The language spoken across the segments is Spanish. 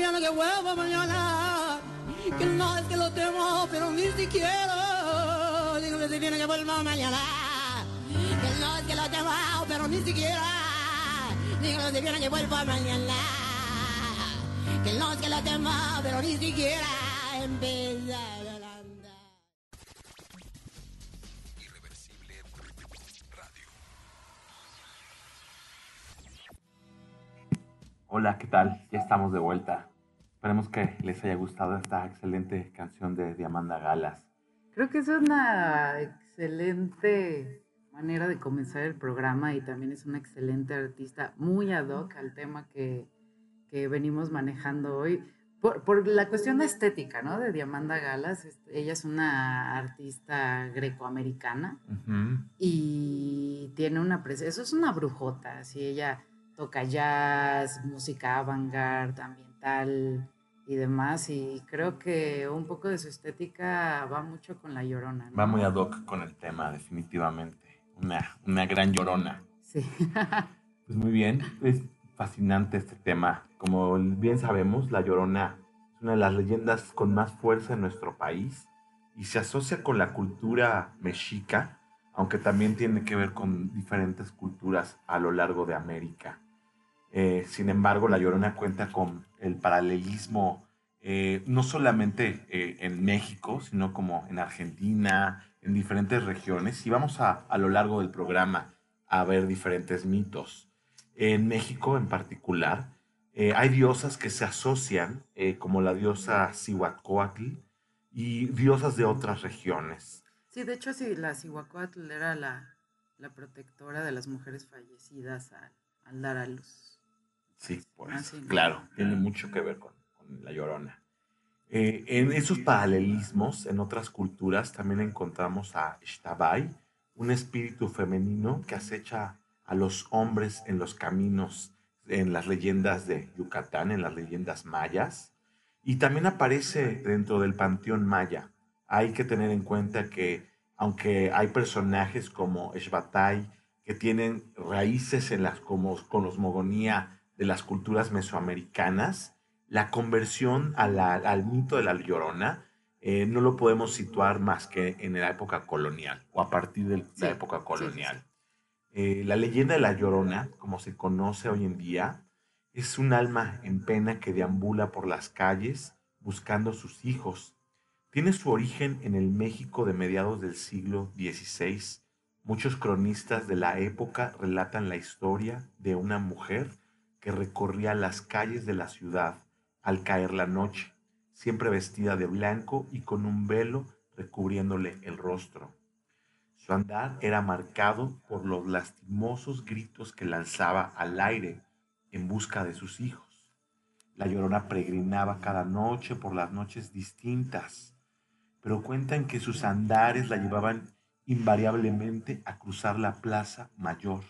Cipriano que vuelva mañana. Que no es que lo temo, pero ni siquiera. Dígale a Cipriano que vuelva mañana. Que no es que lo temo, pero ni siquiera. Dígale a Cipriano que vuelva mañana. Que no es que lo temo, pero ni siquiera empezar a andar. Irreversible Radio. Hola, ¿qué tal? Ya estamos de vuelta. Esperemos que les haya gustado esta excelente canción de Diamanda Galas. Creo que es una excelente manera de comenzar el programa y también es una excelente artista, muy ad hoc al tema que, que venimos manejando hoy. Por, por la cuestión de estética, ¿no? De Diamanda Galas. Ella es una artista grecoamericana Ujú. y tiene una presencia, eso es una brujota, así ella toca jazz, música avant-garde, ambiental y demás, y creo que un poco de su estética va mucho con la llorona. ¿no? Va muy ad hoc con el tema, definitivamente. Una, una gran llorona. Sí. Pues muy bien, es fascinante este tema. Como bien sabemos, La Llorona es una de las leyendas con más fuerza en nuestro país y se asocia con la cultura mexica, aunque también tiene que ver con diferentes culturas a lo largo de América. Eh, sin embargo, La Llorona cuenta con el paralelismo eh, no solamente eh, en México, sino como en Argentina, en diferentes regiones. Y vamos a, a lo largo del programa a ver diferentes mitos. En México en particular, hay diosas que se asocian, como la diosa Cihuacóatl y diosas de otras regiones. Sí, de hecho, sí, la Cihuacóatl era la, la protectora de las mujeres fallecidas al, al dar a luz. Sí, por Ah, eso. sí, ¿no? Claro, tiene mucho que ver con, con la llorona. Eh, en esos paralelismos, en otras culturas, también encontramos a Xtabay, un espíritu femenino que acecha a los hombres en los caminos, en las leyendas de Yucatán, en las leyendas mayas, y también aparece dentro del panteón maya. Hay que tener en cuenta que, aunque hay personajes como Xbatay, que tienen raíces en la como- cosmogonía de las culturas mesoamericanas, la conversión a la- al mito de la llorona eh, no lo podemos situar más que en la época colonial o a partir de Sí, la época sí, sí, colonial. Eh, la leyenda de la llorona, como se conoce hoy en día, es un alma en pena que deambula por las calles buscando sus hijos. Tiene su origen en el México de mediados del siglo XVI. Muchos cronistas de la época relatan la historia de una mujer que recorría las calles de la ciudad al caer la noche, siempre vestida de blanco y con un velo recubriéndole el rostro. Su andar era marcado por los lastimosos gritos que lanzaba al aire en busca de sus hijos. La llorona peregrinaba cada noche por las noches distintas, pero cuentan que sus andares la llevaban invariablemente a cruzar la Plaza Mayor,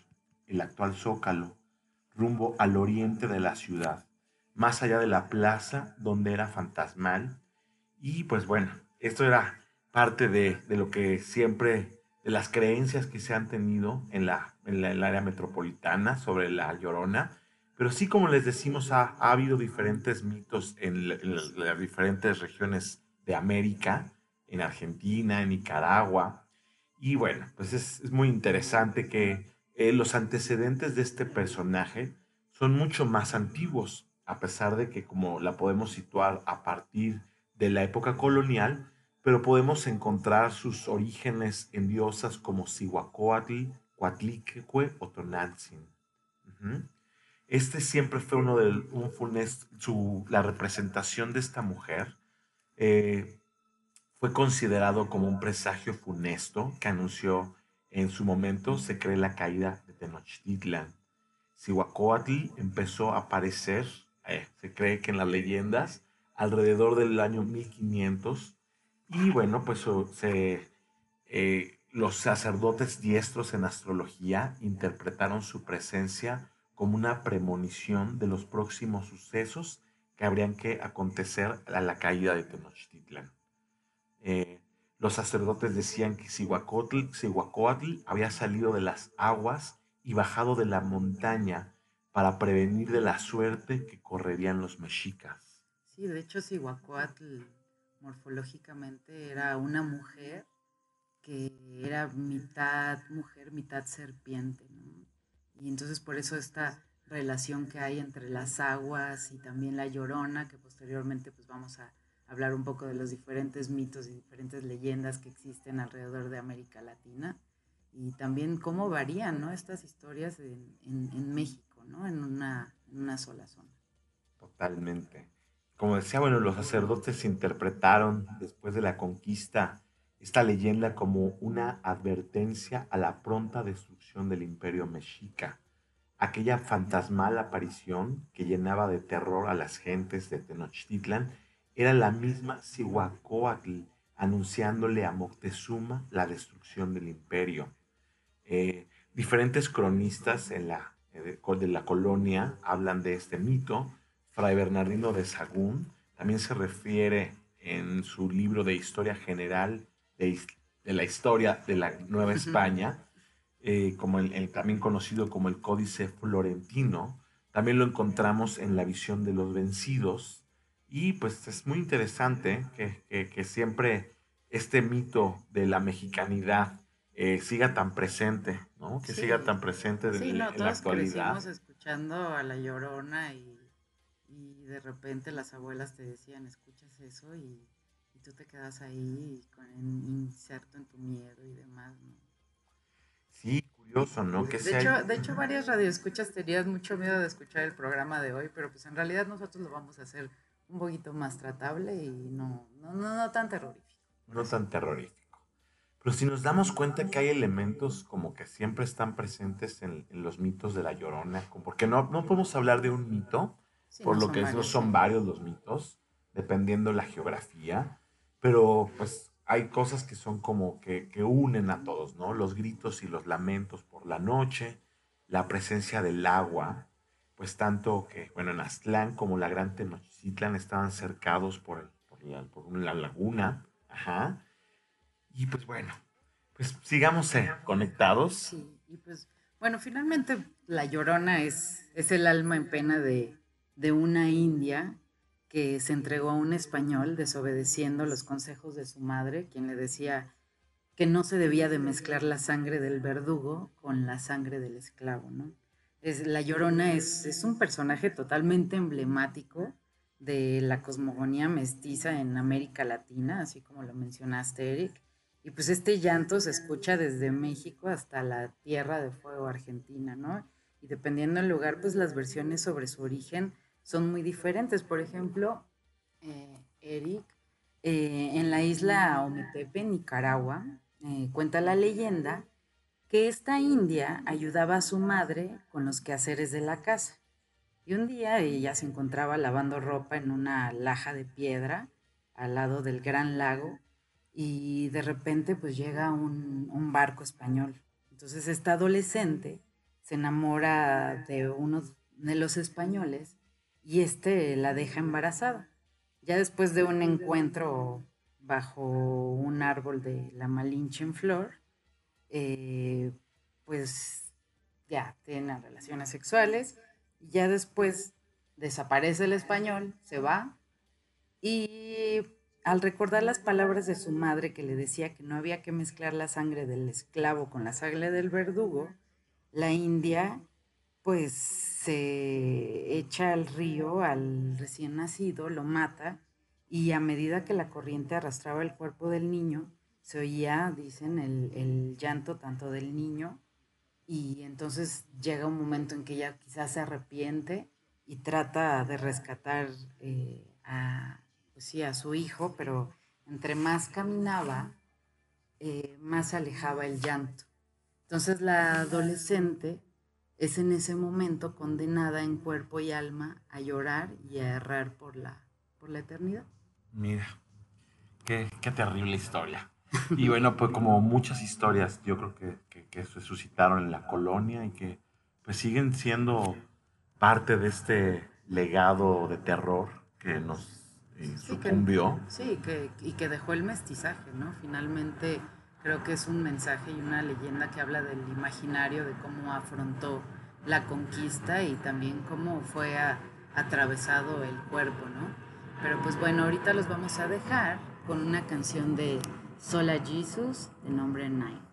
el actual Zócalo, rumbo al oriente de la ciudad, más allá de la plaza donde era fantasmal. Y pues bueno, esto era parte de, de lo que siempre, de las creencias que se han tenido en la, en el área metropolitana sobre la llorona. Pero sí, como les decimos, ha, ha habido diferentes mitos en, en las diferentes regiones de América, en Argentina, en Nicaragua. Y bueno, pues es, es muy interesante que eh, los antecedentes de este personaje son mucho más antiguos, a pesar de que como la podemos situar a partir de la época colonial, pero podemos encontrar sus orígenes en diosas como Cihuacóatl, Coatliquehue o Tonantzin. Este siempre fue uno de un la representación de esta mujer. eh, fue considerado como un presagio funesto que anunció en su momento, se cree, la caída de Tenochtitlan. Cihuacóatl empezó a aparecer, eh, se cree que en las leyendas, alrededor del año 1500. Y bueno, pues eh, los sacerdotes diestros en astrología interpretaron su presencia como una premonición de los próximos sucesos que habrían que acontecer a la caída de Tenochtitlan. Eh, los sacerdotes decían que Cihuacóatl, había salido de las aguas y bajado de la montaña para prevenir de la suerte que correrían los mexicas. Sí, de hecho, Cihuacóatl morfológicamente era una mujer que era mitad mujer, mitad serpiente. Y entonces por eso esta relación que hay entre las aguas y también la llorona, que posteriormente pues vamos a hablar un poco de los diferentes mitos y diferentes leyendas que existen alrededor de América Latina y también cómo varían ¿no? estas historias en, México, ¿no? en, una, en una sola zona. Totalmente. Como decía, bueno, los sacerdotes interpretaron después de la conquista esta leyenda como una advertencia a la pronta destrucción del imperio mexica, aquella fantasmal aparición que llenaba de terror a las gentes de Tenochtitlan era la misma Cihuacóatl anunciándole a Moctezuma la destrucción del imperio. Eh, diferentes cronistas en la, eh, de la colonia hablan de este mito. Fray Bernardino de Sagún también se refiere en su libro de Historia General de, de la Historia de la Nueva España, eh, como el, el, también conocido como el Códice Florentino. También lo encontramos en la visión de los vencidos. Y pues es muy interesante que, que, que siempre este mito de la mexicanidad eh, siga tan presente, ¿no? Que Sí. siga tan presente Sí, en, no, en la todos actualidad. crecimos escuchando a La Llorona y, y de repente las abuelas te decían, escuchas eso y, y tú te quedas ahí con inserto en tu miedo y demás, ¿no? Sí, curioso, ¿no? Que De sea- hecho, de hecho, varias radioescuchas tenías mucho miedo de escuchar el programa de hoy, pero pues en realidad nosotros lo vamos a hacer un poquito más tratable y no, no, no, no tan terrorífico. no tan terrorífico. Pero si nos damos cuenta que hay elementos como que siempre están presentes en, en los mitos de la Llorona, porque no, no podemos hablar de un mito, Sí, por no lo que varios, son varios los mitos, dependiendo la geografía, pero pues hay cosas que son como que, que unen a todos, ¿no? Los gritos y los lamentos por la noche, la presencia del agua, pues tanto que, bueno, en Aztlán como la Gran Tenochtitlan estaban cercados por, el- por, la, por una laguna, ajá, y pues bueno, pues sigamos eh, conectados. Sí, y pues, bueno, finalmente la Llorona es, es el alma en pena de, de una india que se entregó a un español desobedeciendo los consejos de su madre, quien le decía que no se debía de mezclar la sangre del verdugo con la sangre del esclavo, ¿no? La Llorona es, es un personaje totalmente emblemático de la cosmogonía mestiza en América Latina, así como lo mencionaste, Eric. Y pues este llanto se escucha desde México hasta la Tierra de Fuego Argentina, ¿no? Y dependiendo del lugar, pues las versiones sobre su origen son muy diferentes. Por ejemplo, eh, Eric, eh, en la isla Ometepe, Nicaragua, eh, cuenta la leyenda que esta india ayudaba a su madre con los quehaceres de la casa. Y un día ella se encontraba lavando ropa en una laja de piedra al lado del gran lago y de repente pues llega un, barco español. Entonces esta adolescente se enamora de uno de los españoles y este la deja embarazada. Ya después de un encuentro bajo un árbol de la Malinche en flor, eh, pues ya tienen relaciones sexuales ya después desaparece el español, se va y al recordar las palabras de su madre que le decía que no había que mezclar la sangre del esclavo con la sangre del verdugo, la india pues se echa al río al recién nacido, lo mata y a medida que la corriente arrastraba el cuerpo del niño, se oía, dicen, el, el llanto tanto del niño y entonces llega un momento en que ella quizás se arrepiente y trata de rescatar eh, a, pues sí, a su hijo, pero entre más caminaba, eh, más alejaba el llanto. Entonces la adolescente es en ese momento condenada en cuerpo y alma a llorar y a errar por la, por la eternidad. Mira, qué, qué terrible historia. Y bueno, pues como muchas historias, yo creo que, que, que se suscitaron en la colonia y que pues siguen siendo parte de este legado de terror que nos eh, Sí, que- sucumbió. Sí, que, y que dejó el mestizaje, ¿no? Finalmente creo que es un mensaje y una leyenda que habla del imaginario, de cómo afrontó la conquista y también cómo fue atravesado el cuerpo, ¿no? Pero pues bueno, ahorita los vamos a dejar con una canción de Sola Jesus de nombre Night.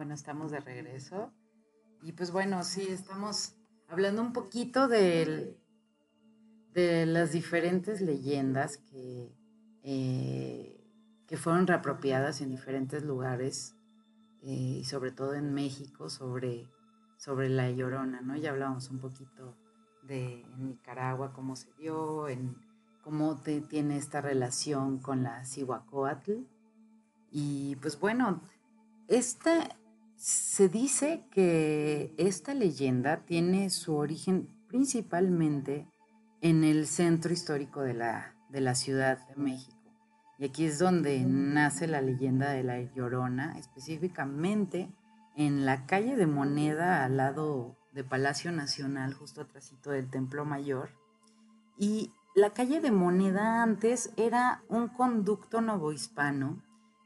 Bueno, estamos de regreso. Y pues bueno, sí, estamos hablando un poquito de las diferentes leyendas que, eh, que fueron reapropiadas en diferentes lugares eh, y sobre todo en México sobre, sobre la Llorona, ¿no? Ya hablábamos un poquito de Nicaragua, cómo se dio, cómo te, tiene esta relación con la Cihuacóatl. Y pues bueno, esta, se dice que esta leyenda tiene su origen principalmente en el centro histórico de la, de la Ciudad de México. Y aquí es donde nace la leyenda de la Llorona, específicamente en la calle de Moneda al lado de Palacio Nacional, justo atrásito del Templo Mayor. Y la calle de Moneda antes era un conducto novohispano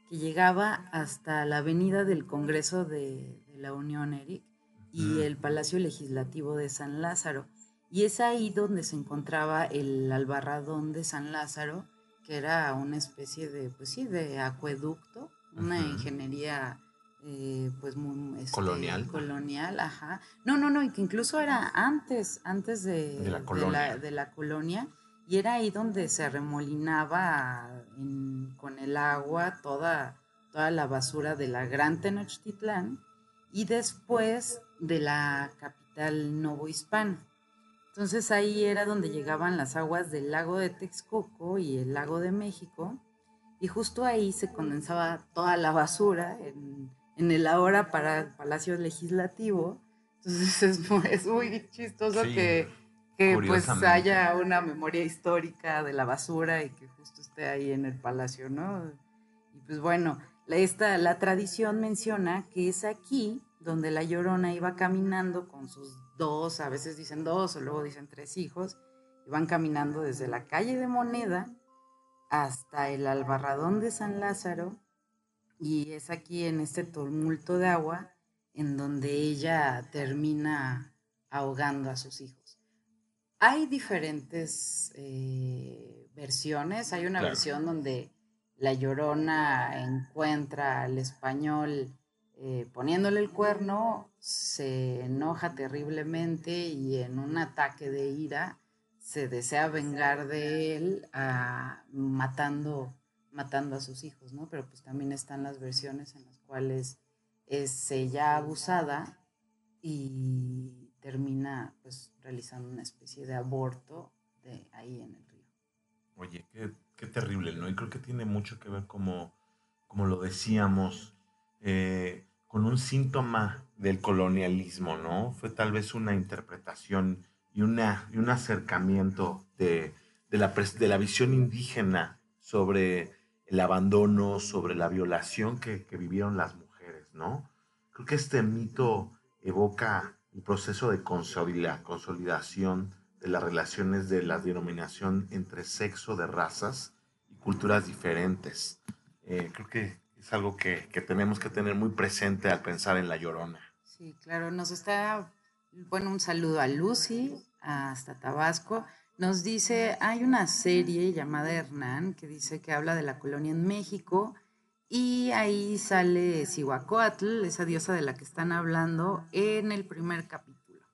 que llegaba hasta la avenida del Congreso de, de la Unión, Eric, y el Palacio Legislativo de San Lázaro. Y es ahí donde se encontraba el albarradón de San Lázaro, que era una especie de, pues sí, de acueducto, una ingeniería eh, pues muy este, Colonial. colonial, ajá. No, no, no, y que incluso era antes, antes de, De la de colonia. de la colonia, y era ahí donde se remolinaba en- con el agua toda, toda la basura de la Gran Tenochtitlán y después de la capital novohispana. Entonces ahí era donde llegaban las aguas del lago de Texcoco y el lago de México, y justo ahí se condensaba toda la basura en, en el ahora para Palacio Legislativo. Entonces es muy, es muy chistoso Sí, que, que pues haya una memoria histórica de la basura y que justo esté ahí en el palacio, ¿no? Y pues bueno, la, esta, la tradición menciona que es aquí donde la llorona iba caminando con sus dos, a veces dicen dos o luego dicen tres hijos, y van caminando desde la calle de Moneda hasta el albarradón de San Lázaro, y es aquí en este tumulto de agua en donde ella termina ahogando a sus hijos. Hay diferentes eh, versiones. Hay una Claro. versión donde la llorona encuentra al español eh, poniéndole el cuerno, se enoja terriblemente y en un ataque de ira se desea vengar de él ah, matando, matando a sus hijos, ¿no? Pero pues también están las versiones en las cuales es ella abusada y termina pues realizando una especie de aborto de ahí en el río. Oye, qué, qué terrible, ¿no? Y creo que tiene mucho que ver, como, como lo decíamos, eh, con un síntoma del colonialismo, ¿no? Fue tal vez una interpretación y, una, y un acercamiento de, de la, de la visión indígena sobre el abandono, sobre la violación que, que vivieron las mujeres, ¿no? Creo que este mito evoca el proceso de consolida- consolidación de las relaciones de la denominación entre sexo de razas y culturas diferentes. Eh, creo que es algo que, que tenemos que tener muy presente al pensar en La Llorona. Sí, claro, nos está, bueno, un saludo a Lucy, hasta Tabasco. Nos dice, hay una serie llamada Hernán que dice que habla de la colonia en México y ahí sale Cihuacóatl, esa diosa de la que están hablando, en el primer capítulo.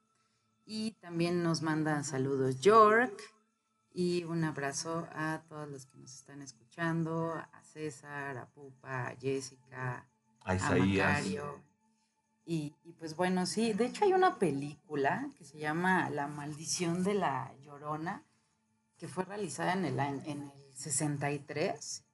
Y también nos mandan saludos York y un abrazo a todos los que nos están escuchando, a César, a Pupa, a Jessica, A a Isaías. Macario. Y, y pues bueno, sí, de hecho hay una película que se llama La maldición de la llorona, que fue realizada en el, en el 63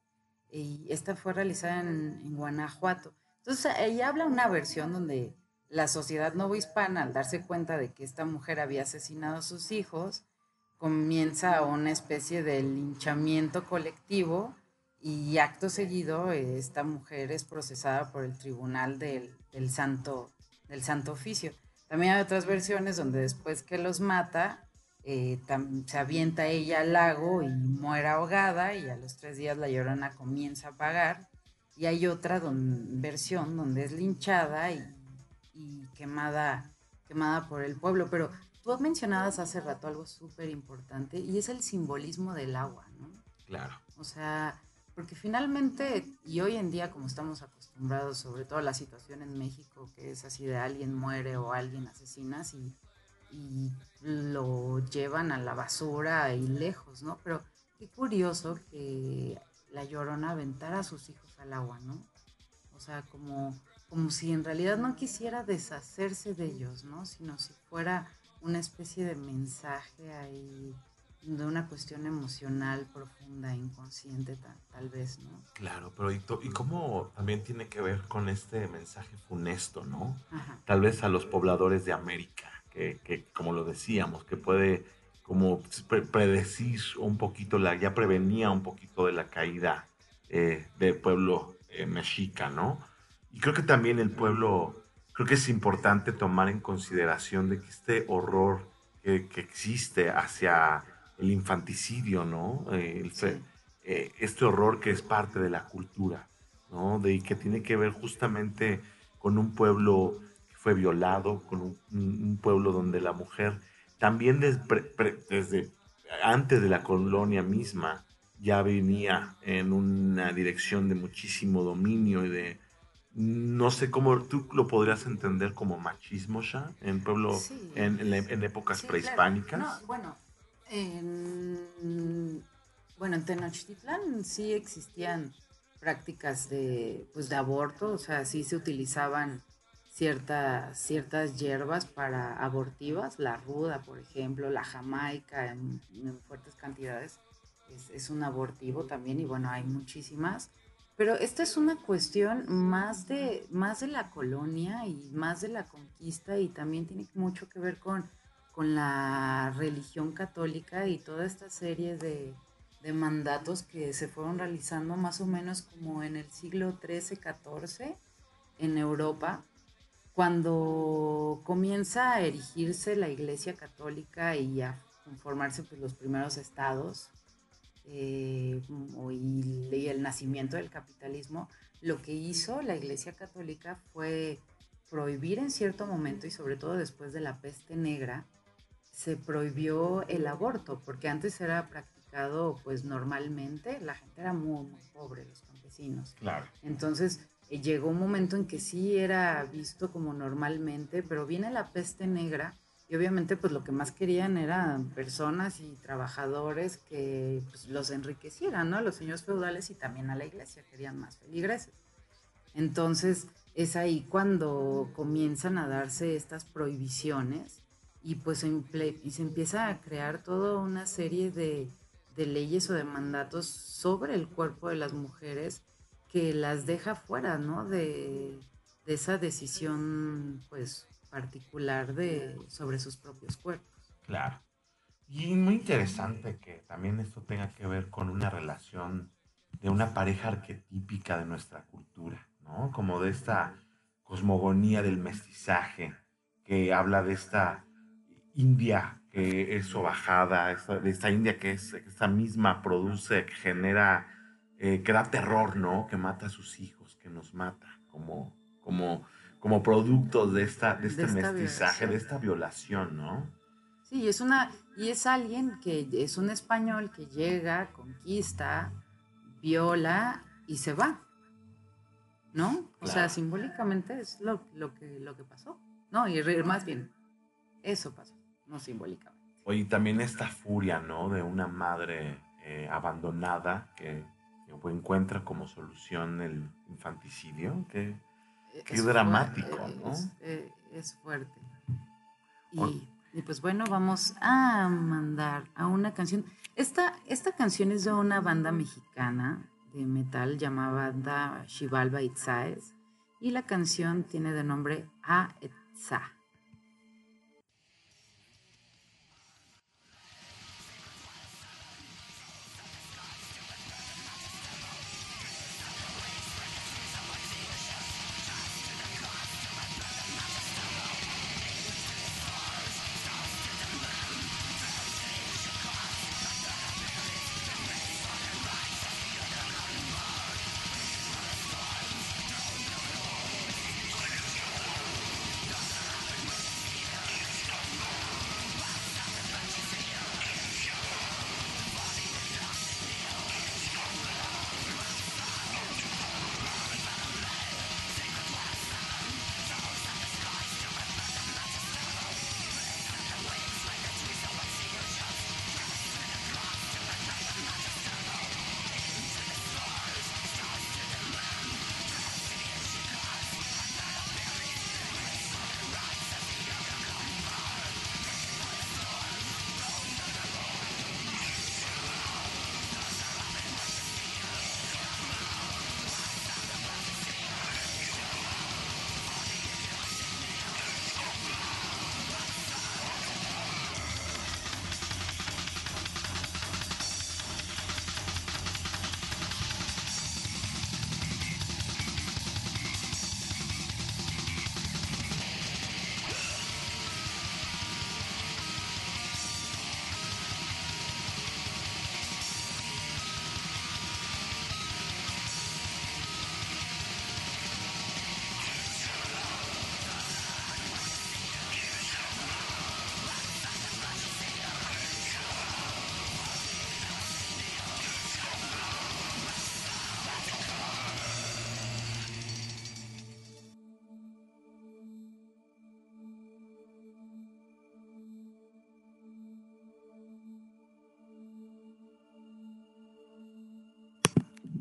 y esta fue realizada en, Guanajuato. Entonces, ella habla una versión donde la sociedad novohispana, al darse cuenta de que esta mujer había asesinado a sus hijos, comienza una especie de linchamiento colectivo y acto seguido esta mujer es procesada por el tribunal del santo, del santo oficio. También hay otras versiones donde después que los mata, eh, tam- se avienta ella al lago y muere ahogada y a los tres días la llorona comienza a pagar. Y hay otra don- versión donde es linchada y, y quemada, quemada por el pueblo. Pero tú mencionabas hace rato algo súper importante y es el simbolismo del agua, ¿no? Claro. O sea, porque finalmente, y hoy en día como estamos acostumbrados, sobre todo la situación en México, que es así de alguien muere o alguien asesinas y, y lo llevan a la basura y lejos, ¿no? Pero qué curioso que la llorona aventara a sus hijos al agua, ¿no? O sea, como, como si en realidad no quisiera deshacerse de ellos, ¿no? Sino si fuera una especie de mensaje ahí de una cuestión emocional profunda, inconsciente ta- tal vez, ¿no? Claro, pero ¿y, to- y cómo también tiene que ver con este mensaje funesto, ¿no? Ajá. Tal vez a los pobladores de América, que, que, como lo decíamos, que puede como pre- predecir un poquito, la, ya prevenía un poquito de la caída eh, del pueblo eh, mexica, ¿no? Y creo que también el pueblo, creo que es importante tomar en consideración de que este horror que, que existe hacia el infanticidio, ¿no? Eh, el Sí. eh, este horror que es parte de la cultura, ¿no? De, y que tiene que ver justamente con un pueblo fue violado, con un, pueblo donde la mujer también des- pre- pre- desde antes de la colonia misma ya venía en una dirección de muchísimo dominio y de no sé cómo tú lo podrías entender como machismo ya en pueblo Sí. en, en- en épocas Sí, prehispánicas claro. No, bueno, en, bueno, en Tenochtitlán sí existían prácticas de, pues, de aborto, o sea, sí se utilizaban ciertas, ciertas hierbas para abortivas, la ruda, por ejemplo, la jamaica en, en fuertes cantidades, es, es un abortivo también, y bueno, hay muchísimas. Pero esta es una cuestión más de, más de la colonia y más de la conquista y también tiene mucho que ver con, con la religión católica y toda esta serie de, de mandatos que se fueron realizando más o menos como en el siglo XIII-XIV en Europa, cuando comienza a erigirse la Iglesia Católica y a conformarse pues, los primeros estados eh, y, y el nacimiento del capitalismo, lo que hizo la Iglesia Católica fue prohibir en cierto momento y sobre todo después de la peste negra, se prohibió el aborto, porque antes era practicado pues normalmente, la gente era muy, muy pobre, los campesinos. claro Entonces llegó un momento en que sí era visto como normalmente, pero viene la peste negra y obviamente pues lo que más querían eran personas y trabajadores que pues, los enriquecieran, ¿no? Los señores feudales y también a la iglesia querían más feligreses. Entonces es ahí cuando comienzan a darse estas prohibiciones y pues se, y se empieza a crear toda una serie de, de leyes o de mandatos sobre el cuerpo de las mujeres que las deja fuera, ¿no? De, esa decisión, pues, particular de, sobre sus propios cuerpos. Claro. Y muy interesante que también esto tenga que ver con una relación de una pareja arquetípica de nuestra cultura, ¿no? Como de esta cosmogonía del mestizaje, que habla de esta India que es sobajada, de esta India que es esta misma produce, que genera, eh, que da terror, ¿no? Que mata a sus hijos, que nos mata, como, como, como productos de esta, de este De esta mestizaje, violación. de esta violación, ¿no? Sí, es una, y es alguien que es un español que llega, conquista, viola y se va. ¿No? O sea, simbólicamente es lo, lo, que, lo que pasó. No, y re- más bien, eso pasó, no simbólicamente. Oye, también esta furia, ¿no? De una madre eh, abandonada que encuentra como solución el infanticidio, que Qué Es dramático, fuerte, ¿no? Es, eh, es fuerte. Y, y pues bueno, vamos a mandar a una canción. Esta, esta canción es de una banda mexicana de metal llamada Xibalba Itzaes y la canción tiene de nombre A Etza.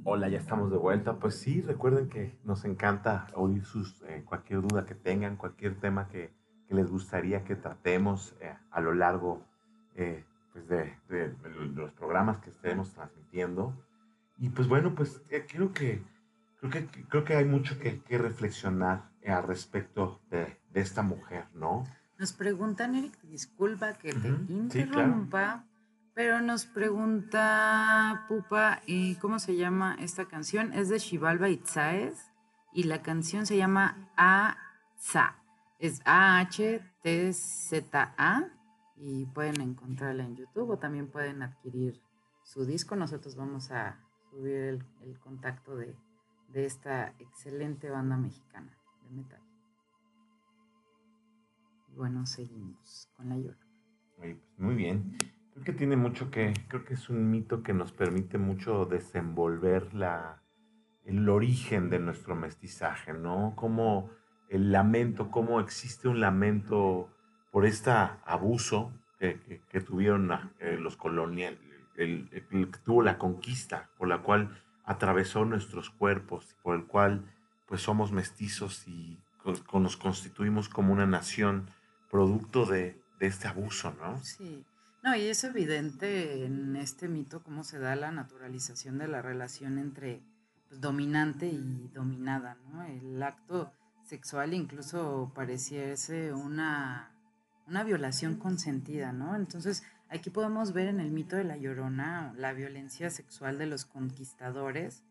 Hola, ya estamos de vuelta. Pues sí, recuerden que nos encanta oír sus, eh, cualquier duda que tengan, cualquier tema que, que les gustaría que tratemos eh, a lo largo eh, pues de, de- de los programas que estemos transmitiendo. Y pues bueno, pues creo que creo que creo que hay mucho que, que reflexionar al respecto de, de esta mujer, ¿no? Nos preguntan, Eric, disculpa que te Ujú, sí, claro. Nos pregunta Pupa, ¿y cómo se llama esta canción? Es de Xibalba Itzaes y la canción se llama A-Za. Es A-H-T-Z-A y pueden encontrarla en YouTube o también pueden adquirir su disco. Nosotros vamos a subir el, contacto de, de esta excelente banda mexicana de metal. Y bueno, seguimos con la. Oye, pues, muy bien. Creo que tiene mucho que, creo que es un mito que nos permite mucho desenvolver la, el origen de nuestro mestizaje, ¿no? Como el lamento, cómo existe un lamento por este abuso que, que- tuvieron eh, los coloniales, el, que tuvo la conquista, por la cual atravesó nuestros cuerpos, por el cual pues somos mestizos y nos constituimos como una nación producto de, de este abuso, ¿no? Sí. No, y es evidente en este mito cómo se da la naturalización de la relación entre pues, dominante y dominada, ¿no? El acto sexual incluso pareciese una, una violación consentida, ¿no? Entonces, aquí podemos ver en el mito de la llorona la violencia sexual de los conquistadores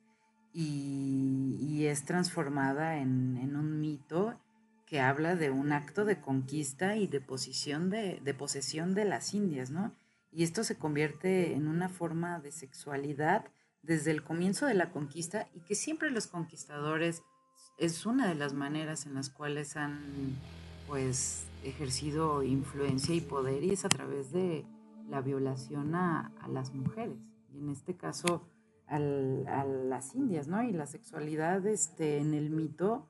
y, y es transformada en, en un mito que habla de un acto de conquista y de, posición de, posesión de las Indias, ¿no? Y esto se convierte en una forma de sexualidad desde el comienzo de la conquista y que siempre los conquistadores es una de las maneras en las cuales han pues ejercido influencia y poder y es a través de la violación a, las mujeres y en este caso a las indias, ¿no? Y la sexualidad este, en el mito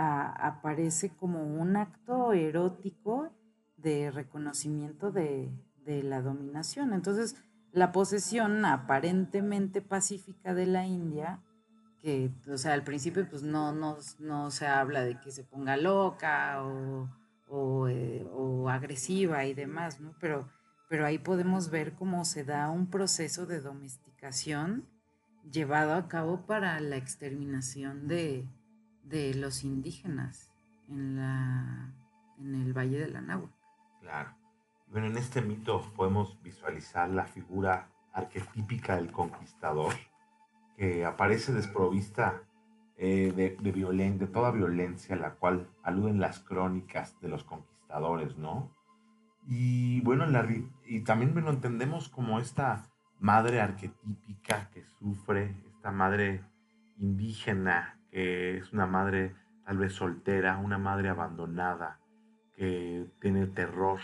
aparece como un acto erótico de reconocimiento de, de la dominación. Entonces, la posesión aparentemente pacífica de la India, que, o sea, al principio pues no, no, no se habla de que se ponga loca o, o, eh, agresiva y demás, ¿no? Pero, pero ahí podemos ver cómo se da un proceso de domesticación llevado a cabo para la exterminación de, de los indígenas en, la, en el Valle de la Nahua. Claro. Bueno, en este mito podemos visualizar la figura arquetípica del conquistador que aparece desprovista eh, de, de, violen- de toda violencia, a la cual aluden las crónicas de los conquistadores, ¿no? Y bueno, la y también lo entendemos como esta madre arquetípica que sufre, esta madre indígena, que es una madre tal vez soltera, una madre abandonada, que tiene terror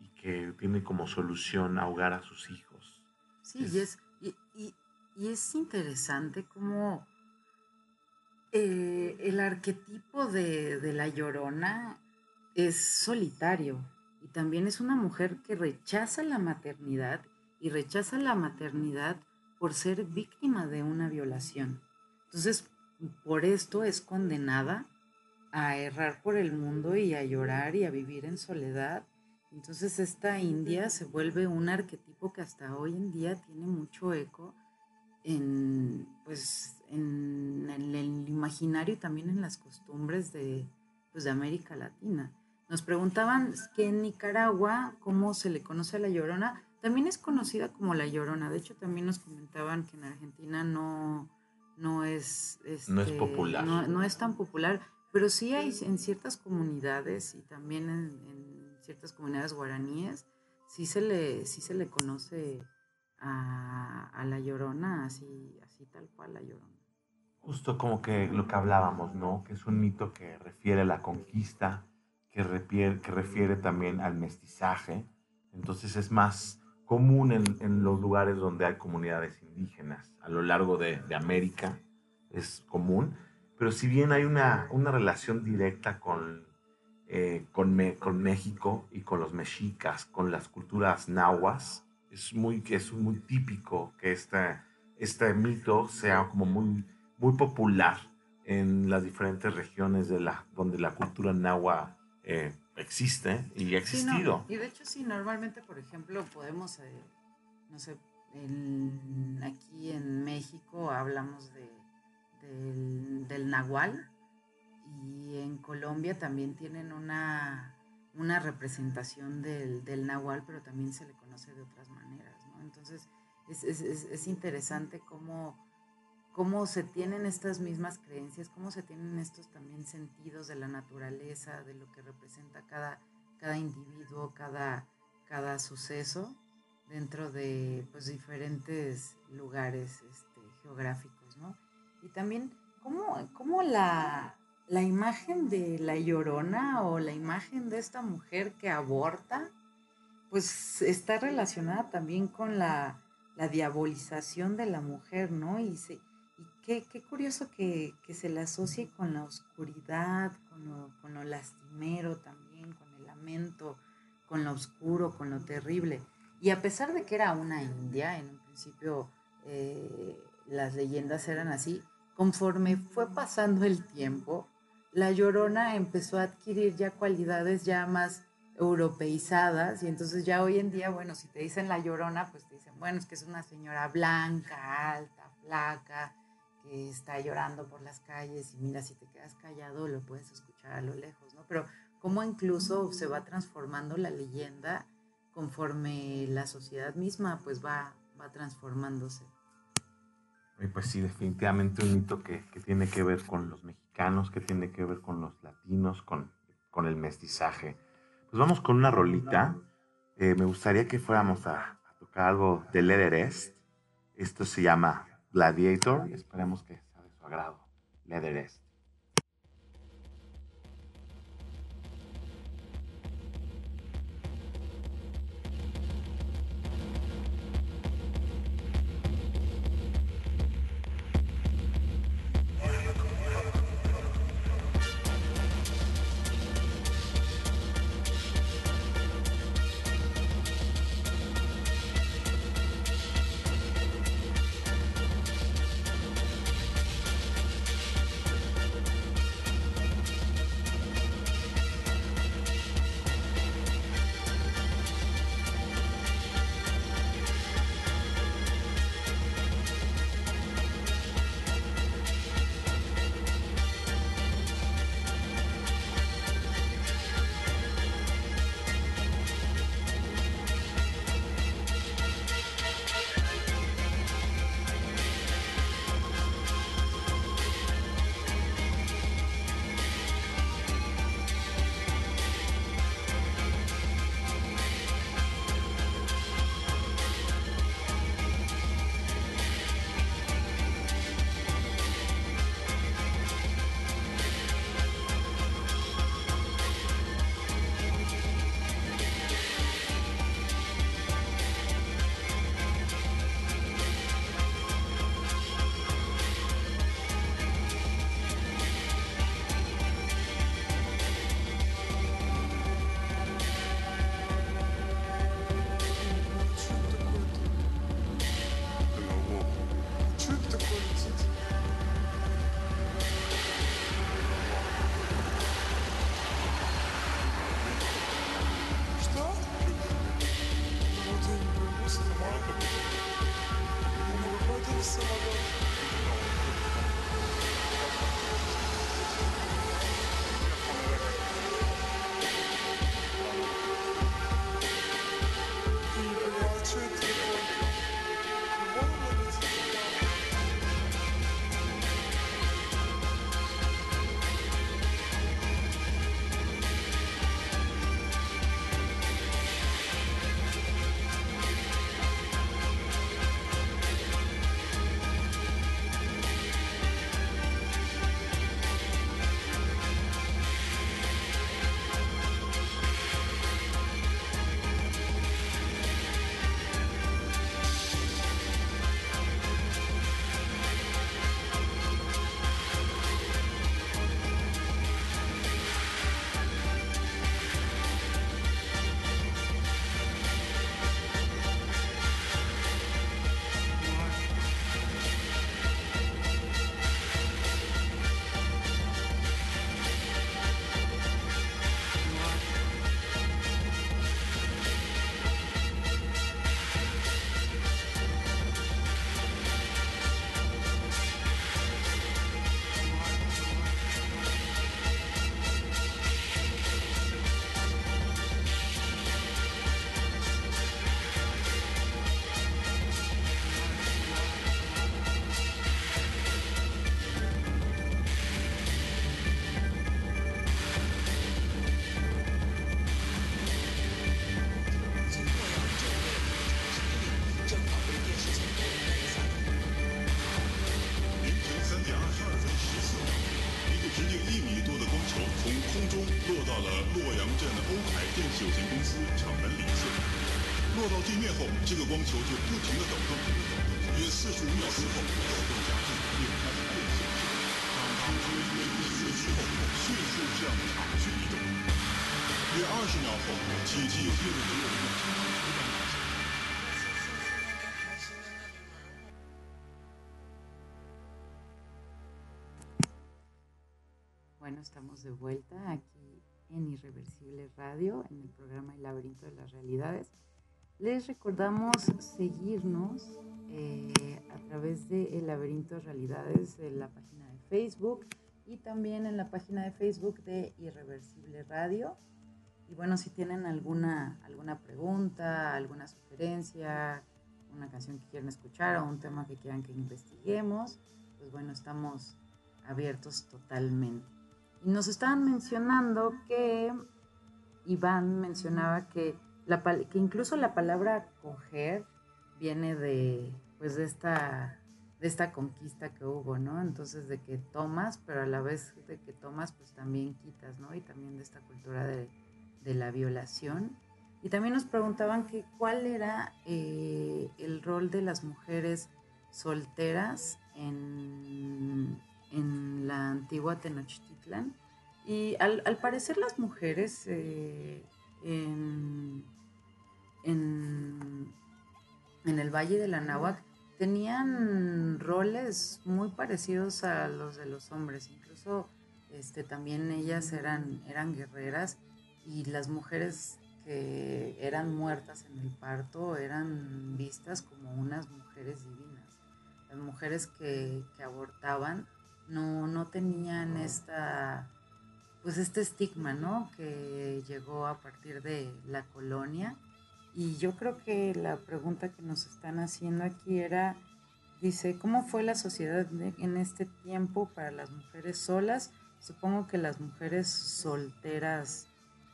y que tiene como solución ahogar a sus hijos. Sí, Es- y, es, y, y- y es interesante cómo eh, el arquetipo de, de la llorona es solitario y también es una mujer que rechaza la maternidad y rechaza la maternidad por ser víctima de una violación. Entonces, por esto es condenada a errar por el mundo y a llorar y a vivir en soledad. Entonces esta India se vuelve un arquetipo que hasta hoy en día tiene mucho eco en, pues, en, el, imaginario y también en las costumbres de, pues, de América Latina. Nos preguntaban que en Nicaragua, ¿cómo se le conoce a la Llorona? También es conocida como la Llorona. De hecho, también nos comentaban que en Argentina no, no es... No es este, popular. No, no es tan popular, pero sí hay en ciertas comunidades y también en, en ciertas comunidades guaraníes, sí se le, sí se le conoce a, a la Llorona así, así tal cual la Llorona. Justo como que lo que hablábamos, ¿no? Que es un mito que refiere a la conquista, que refiere, que refiere también al mestizaje. Entonces es más común en, en los lugares donde hay comunidades indígenas. A lo largo de, de América es común. Pero si bien hay una, una relación directa con, eh, con, Me- con México y con los mexicas, con las culturas nahuas, es muy, es muy típico que esta, este mito sea como muy, muy popular en las diferentes regiones de la, donde la cultura náhuatl eh, existe y ha Sí, no, existido. Y de hecho, sí, normalmente, por ejemplo, podemos, eh, no sé, aquí en México hablamos de, del, del nahual y en Colombia también tienen una, una representación del, del nahual, pero también se le conoce de otras maneras, ¿no? Entonces, es, es- es- es interesante cómo, cómo se tienen estas mismas creencias, cómo se tienen estos también sentidos de la naturaleza, de lo que representa cada, cada individuo, cada, cada suceso dentro de pues, diferentes lugares este, geográficos, ¿no? Y también cómo, cómo la, la imagen de la llorona o la imagen de esta mujer que aborta, pues está relacionada también con la, la diabolización de la mujer, ¿no? Y, se, qué, qué curioso que, que se le asocie con la oscuridad, con lo, con lo lastimero también, con el lamento, con lo oscuro, con lo terrible. Y a pesar de que era una india, en un principio eh, las leyendas eran así, conforme fue pasando el tiempo, la llorona empezó a adquirir ya cualidades ya más europeizadas y entonces ya hoy en día, bueno, si te dicen la llorona, pues te dicen, bueno, es que es una señora blanca, alta, flaca, que está llorando por las calles y mira, si te quedas callado lo puedes escuchar a lo lejos, ¿no? Pero cómo incluso se va transformando la leyenda conforme la sociedad misma pues va, va transformándose. Y pues sí, definitivamente un mito que, que tiene que ver con los mexicanos, que tiene que ver con los latinos, con, con el mestizaje. Pues vamos con una rolita. Eh, me gustaría que fuéramos a, a tocar algo de Led Everest. Esto se llama Gladiator esperemos que sea de su agrado. Led estamos de vuelta aquí en Irreversible Radio, en el programa El laberinto de las realidades. Les recordamos seguirnos eh, a través de El laberinto de realidades en la página de Facebook y también en la página de Facebook de Irreversible Radio. Y bueno, si tienen alguna, alguna pregunta, alguna sugerencia, una canción que quieran escuchar o un tema que quieran que investiguemos, pues bueno, estamos abiertos totalmente. Y nos estaban mencionando que Iván mencionaba que, la, que incluso la palabra coger viene de, pues de esta, de esta conquista que hubo, ¿no? Entonces de que tomas, pero a la vez de que tomas, pues también quitas, ¿no? Y también de esta cultura de, de la violación. Y también nos preguntaban que cuál era eh, el rol de las mujeres solteras en, en la antigua Tenochtitlan. Y al, parecer las mujeres eh, en, en, el Valle de la Náhuac tenían roles muy parecidos a los de los hombres. Incluso este, también ellas eran, eran guerreras y las mujeres que eran muertas en el parto eran vistas como unas mujeres divinas. Las mujeres que abortaban no, no tenían esta, pues este estigma, ¿no? Que llegó a partir de la colonia. Y yo creo que la pregunta que nos están haciendo aquí era, dice, ¿cómo fue la sociedad en este tiempo para las mujeres solas? Supongo que las mujeres solteras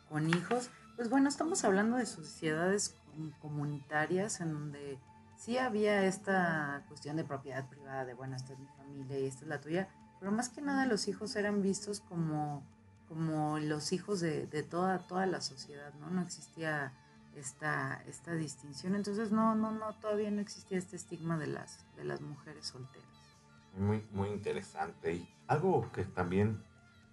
con hijos. Pues bueno, estamos hablando de sociedades com- comunitarias en donde sí había esta cuestión de propiedad privada, de bueno, esta es mi familia y esta es la tuya, pero más que nada los hijos eran vistos como, como los hijos de, de toda, toda la sociedad, ¿no? No existía esta, esta distinción, entonces no, no, no, todavía no existía este estigma de las, de las mujeres solteras. Muy, muy interesante. Y algo que también,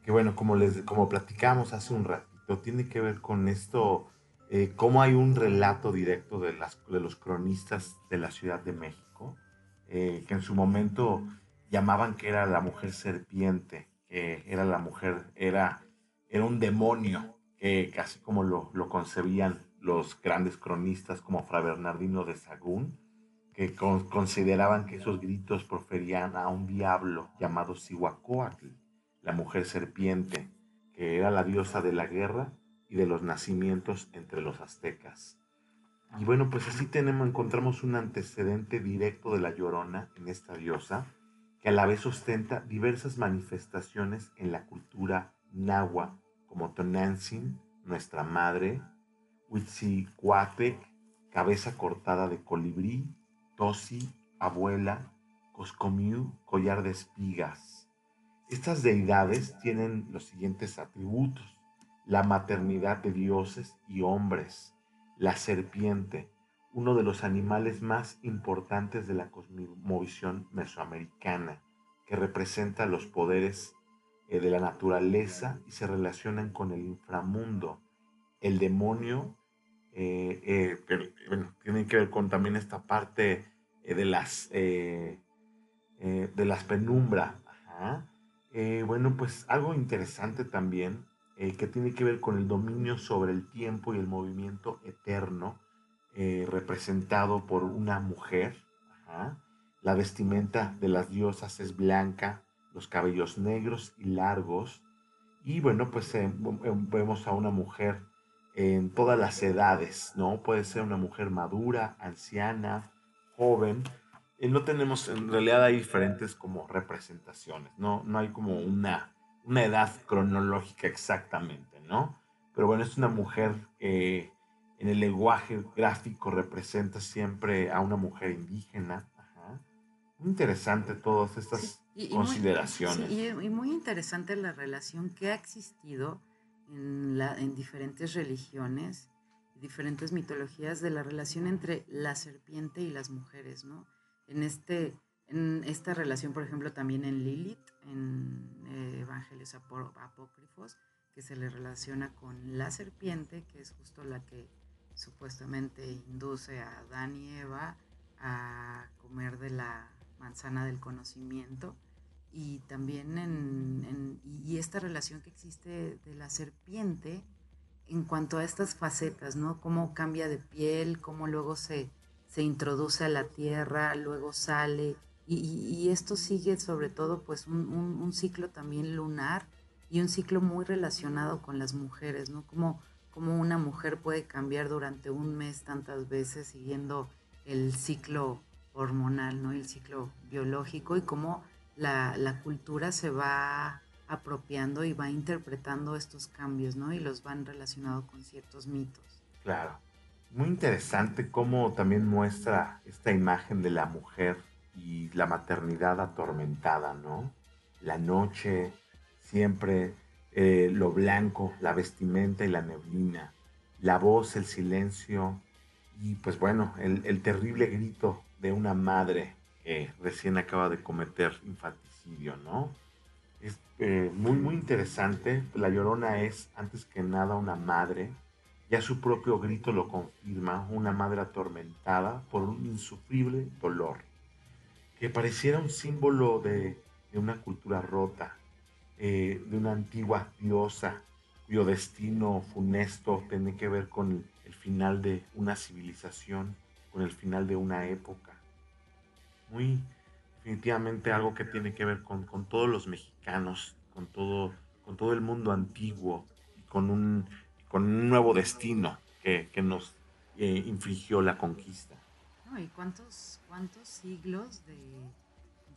que bueno, como, les, como platicamos hace un ratito, tiene que ver con esto, eh, cómo hay un relato directo de, las, de los cronistas de la Ciudad de México, eh, que en su momento llamaban que era la mujer serpiente, que era la mujer, era, era un demonio, que casi como lo, lo concebían los grandes cronistas como Fra Bernardino de Sagún, que con- consideraban que esos gritos proferían a un diablo llamado Cihuacóatl, la mujer serpiente, que era la diosa de la guerra y de los nacimientos entre los aztecas. Y bueno, pues así tenemos, encontramos un antecedente directo de la Llorona en esta diosa, que a la vez ostenta diversas manifestaciones en la cultura nahua, como Tonantzin, nuestra madre, Huitzicuatec, cabeza cortada de colibrí, Tosi, abuela, Coscomiu, collar de espigas. Estas deidades tienen los siguientes atributos. La maternidad de dioses y hombres, la serpiente, uno de los animales más importantes de la cosmovisión mesoamericana, que representa los poderes eh, de la naturaleza y se relacionan con el inframundo, el demonio, eh, eh, bueno, tienen que ver con también esta parte eh, de las de las penumbra. Ajá. Bueno, pues algo interesante también que tiene que ver con el dominio sobre el tiempo y el movimiento eterno eh, representado por una mujer. La vestimenta de las diosas es blanca, los cabellos negros y largos. Y bueno, pues eh, vemos a una mujer en todas las edades, ¿no? Puede ser una mujer madura, anciana, joven. Eh, no tenemos, en realidad hay diferentes como representaciones, ¿no? No hay como una, una edad cronológica exactamente, ¿no? Pero bueno, es una mujer en el lenguaje gráfico representa siempre a una mujer indígena. Ajá. Muy interesante todas estas Sí, y- y muy- consideraciones. sí, y, y muy interesante la relación que ha existido en, la, en diferentes religiones, diferentes mitologías de la relación entre la serpiente y las mujeres, ¿no? En, este, en esta relación, por ejemplo, también en Lilith, en eh, Evangelios Apócrifos, que se le relaciona con la serpiente, que es justo la que supuestamente induce a Adán y Eva a comer de la manzana del conocimiento y también en, y esta relación que existe de la serpiente en cuanto a estas facetas, ¿no? Cómo cambia de piel, cómo luego se, se introduce a la tierra, luego sale, y, esto sigue sobre todo pues un, un, ciclo también lunar y un ciclo muy relacionado con las mujeres, ¿no? Como, como una mujer puede cambiar durante un mes tantas veces siguiendo el ciclo hormonal, ¿no? El ciclo biológico y cómo la, la cultura se va apropiando y va interpretando estos cambios, ¿no? Y los van relacionando con ciertos mitos. Claro. Muy interesante cómo también muestra esta imagen de la mujer y la maternidad atormentada, ¿no? La noche, siempre eh, lo blanco, la vestimenta y la neblina, la voz, el silencio y pues bueno, el, terrible grito de una madre que recién acaba de cometer infanticidio, ¿no? Es eh, muy, muy interesante. La llorona es, antes que nada, una madre. Ya su propio grito lo confirma, una madre atormentada por un insufrible dolor, que pareciera un símbolo de, una cultura rota, eh, de una antigua diosa cuyo destino funesto tiene que ver con el final de una civilización, con el final de una época. Muy, definitivamente algo que tiene que ver con, todos los mexicanos, con todo, con todo el mundo antiguo con un, con un nuevo destino que, nos eh, infligió la conquista. ¿Y cuántos, cuántos siglos de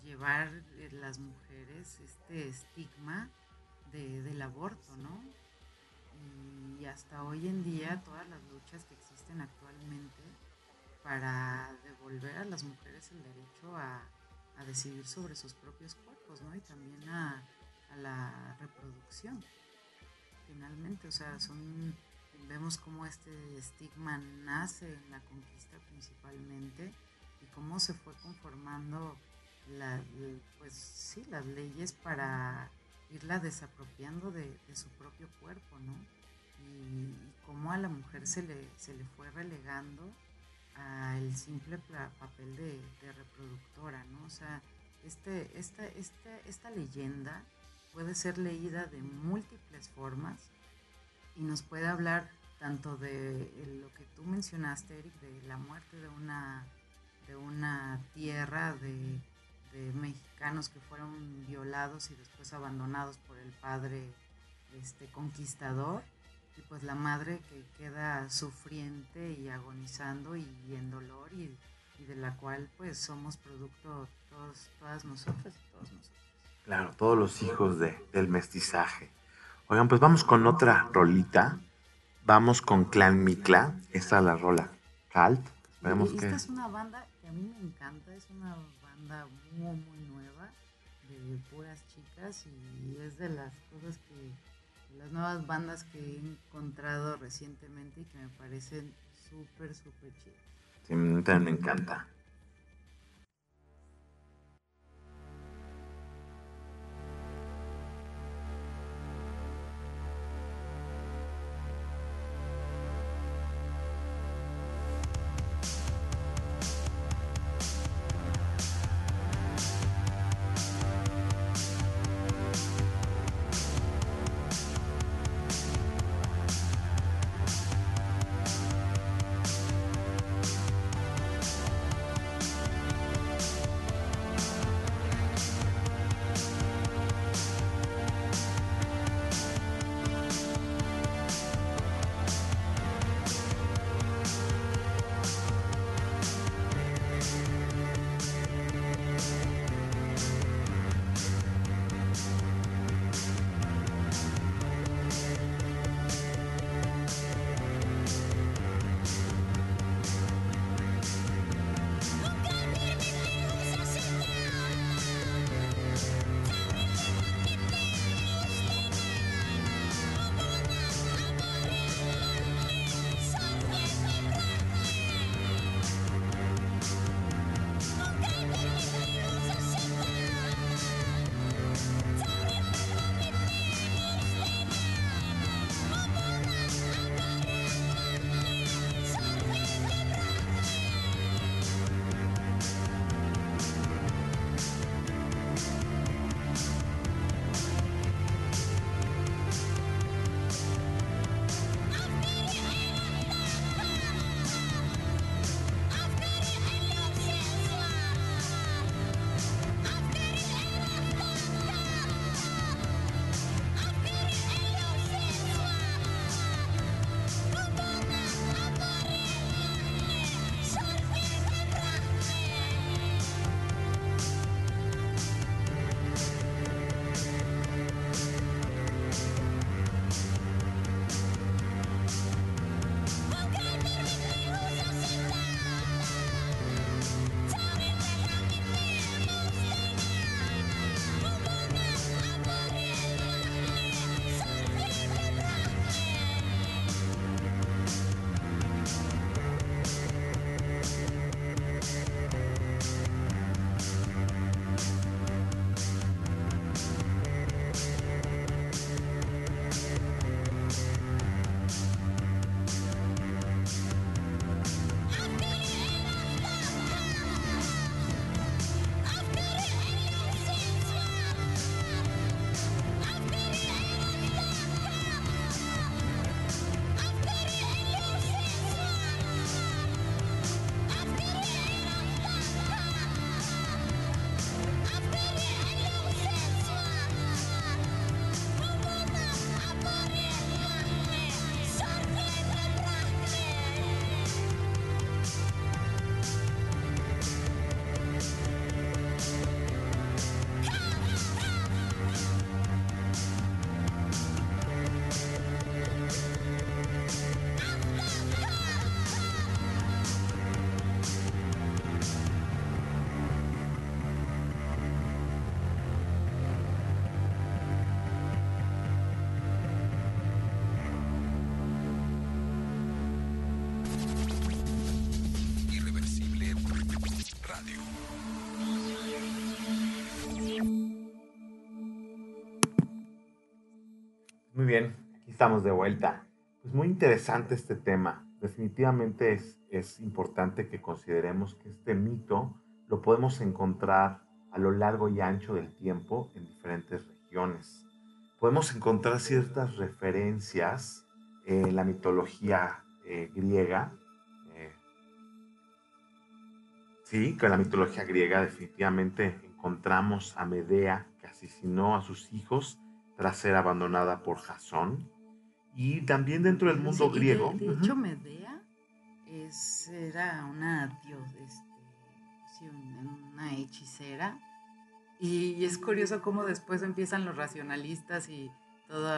llevar eh, las mujeres este estigma del aborto, ¿no? Y hasta hoy en día todas las luchas que existen actualmente para devolver a las mujeres el derecho a, a decidir sobre sus propios cuerpos, ¿no? Y también a, la reproducción, finalmente. O sea, son, vemos cómo este estigma nace en la conquista principalmente y cómo se fue conformando la, pues sí, las leyes para irla desapropiando de, su propio cuerpo, ¿no? Y, cómo a la mujer se le, se le fue relegando al simple papel de, reproductora, ¿no? O sea, este, esta, este, esta leyenda puede ser leída de múltiples formas y nos puede hablar tanto de lo que tú mencionaste, Eric, de la muerte de una, de una tierra de, mexicanos que fueron violados y después abandonados por el padre este, conquistador, y pues la madre que queda sufriente y agonizando y en dolor y, de la cual pues somos producto todos, todas nosotras y todos nosotros. Claro, todos los hijos de, del mestizaje. Oigan, pues vamos con otra rolita. Vamos con Clan Mikla. Esta es la rola Calt. Esperemos esta es una banda que a mí me encanta. Es una banda muy, muy nueva de puras chicas y es de las cosas que las nuevas bandas que he encontrado recientemente y que me parecen súper, súper chidas. Sí, me encanta. Estamos de vuelta. Pues muy interesante este tema. Definitivamente es, es importante que consideremos que este mito lo podemos encontrar a lo largo y ancho del tiempo en diferentes regiones. Podemos encontrar ciertas referencias en la mitología eh, griega. eh, sí, que en la mitología griega definitivamente encontramos a Medea que asesinó a sus hijos tras ser abandonada por Jasón. Y también dentro del mundo Sí, y de- griego. De, hecho, Medea es, era una dios, este, una hechicera. Y, y es curioso cómo después empiezan los racionalistas y todo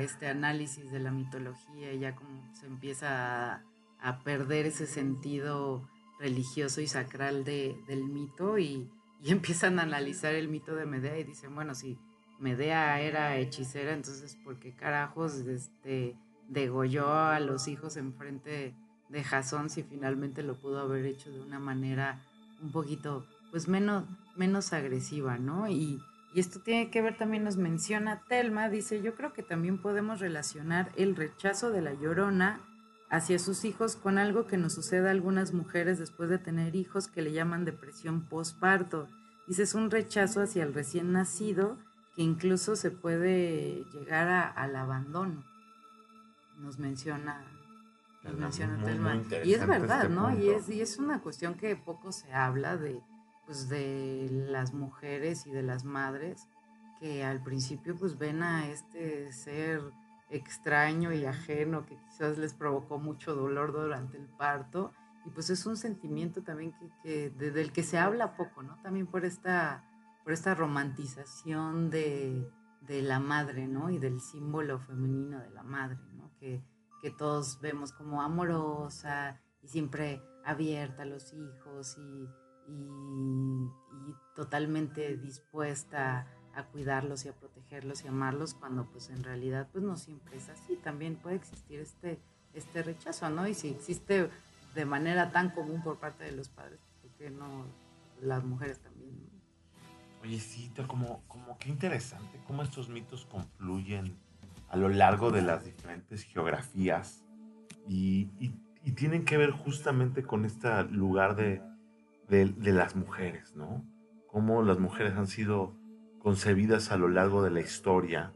este análisis de la mitología, y ya como se empieza a, a perder ese sentido religioso y sacral de- del mito y, y empiezan a analizar el mito de Medea y dicen, bueno, si Medea era hechicera, entonces ¿por qué carajos este, degolló a los hijos enfrente de Jasón si finalmente lo pudo haber hecho de una manera un poquito, pues menos, menos agresiva, ¿no? Y, y esto tiene que ver también, nos menciona Telma, dice, yo creo que también podemos relacionar el rechazo de la llorona hacia sus hijos con algo que nos sucede a algunas mujeres después de tener hijos que le llaman depresión postparto. Dice, es un rechazo hacia el recién nacido que incluso se puede llegar a- al abandono. Nos menciona, nos menciona muy, Y es verdad, este ¿no? Y es, y es una cuestión que poco se habla de, pues, de las mujeres y de las madres que al principio pues ven a este ser extraño y ajeno que quizás les provocó mucho dolor durante el parto y pues es un sentimiento también que, que de- del que se habla poco, ¿no? También por esta, por esta romantización de, de la madre, ¿no? Y del símbolo femenino de la madre, ¿no? Que, que todos vemos como amorosa y siempre abierta a los hijos y, y- totalmente dispuesta a cuidarlos y a protegerlos y amarlos cuando pues en realidad pues no siempre es así. También puede existir este, este rechazo, ¿no? Y si existe de manera tan común por parte de los padres, ¿por qué no las mujeres también? Oye, sí, como, como qué interesante cómo estos mitos confluyen a lo largo de las diferentes geografías y, y- y tienen que ver justamente con este lugar de, de- de las mujeres, ¿no? Cómo las mujeres han sido concebidas a lo largo de la historia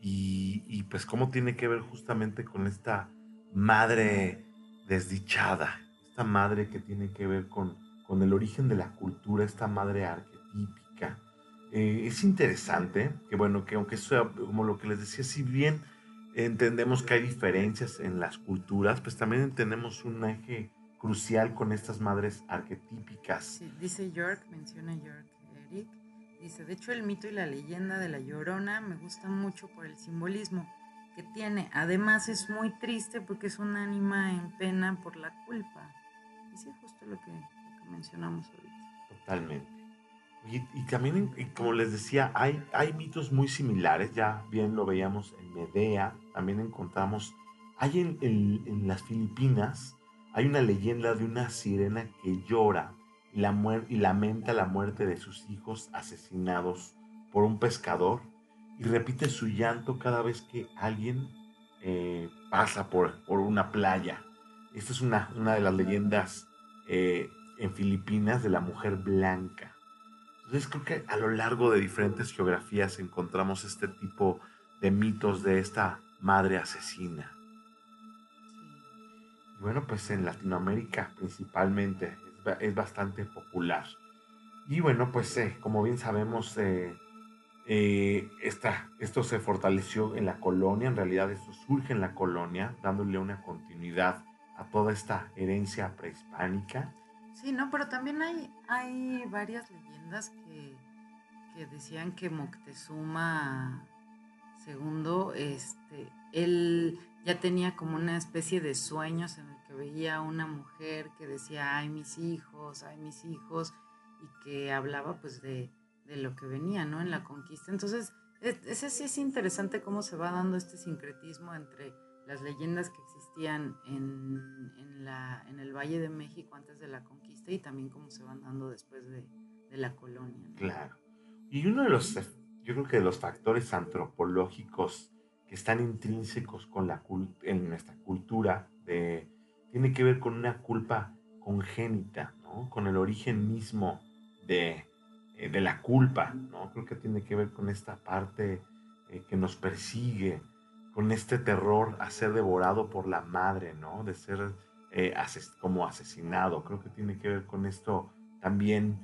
y, y pues cómo tiene que ver justamente con esta madre desdichada, esta madre que tiene que ver con, con el origen de la cultura, esta madre arquetípica. Eh, es interesante que, bueno, que aunque sea como lo que les decía, si bien entendemos que hay diferencias en las culturas, pues también entendemos un eje crucial con estas madres arquetípicas. Sí, dice York, menciona York Eric, dice, de hecho el mito y la leyenda de la Llorona me gusta mucho por el simbolismo que tiene. Además es muy triste porque es un ánima en pena por la culpa. Y sí, justo lo que, lo que mencionamos ahorita. Totalmente. Y, también, como les decía, hay, hay mitos muy similares, ya bien lo veíamos en Medea, también encontramos, hay en, en- las Filipinas, hay una leyenda de una sirena que llora y, la y lamenta la muerte de sus hijos asesinados por un pescador y repite su llanto cada vez que alguien eh, pasa por, por una playa. Esta es una, una de las leyendas eh, en Filipinas de la mujer blanca. Entonces creo que a lo largo de diferentes geografías encontramos este tipo de mitos de esta madre asesina. Y bueno, pues en Latinoamérica principalmente es, ba- es bastante popular. Y bueno, pues eh, como bien sabemos, eh, eh, esta- esto se fortaleció en la colonia, en realidad esto surge en la colonia, dándole una continuidad a toda esta herencia prehispánica. Sí, no, pero también hay, hay varias leyendas que, que decían que Moctezuma II, este, él ya tenía como una especie de sueños en el que veía a una mujer que decía, ay, mis hijos, ay, mis hijos, y que hablaba pues de, de lo que venía, ¿no? En la conquista. Entonces, es- ese sí es interesante cómo se va dando este sincretismo entre las leyendas que existían en, en la, en el Valle de México antes de la conquista y también cómo se van dando después de, de la colonia. Claro. Y uno de los, yo creo que de los factores antropológicos que están intrínsecos con la en nuestra cultura, tiene que ver con una culpa congénita, ¿no? con el origen mismo de, eh, de la culpa. ¿no? Creo que tiene que ver con esta parte eh, que nos persigue, con este terror a ser devorado por la madre, ¿no? de ser eh, como asesinado. Creo que tiene que ver con esto también,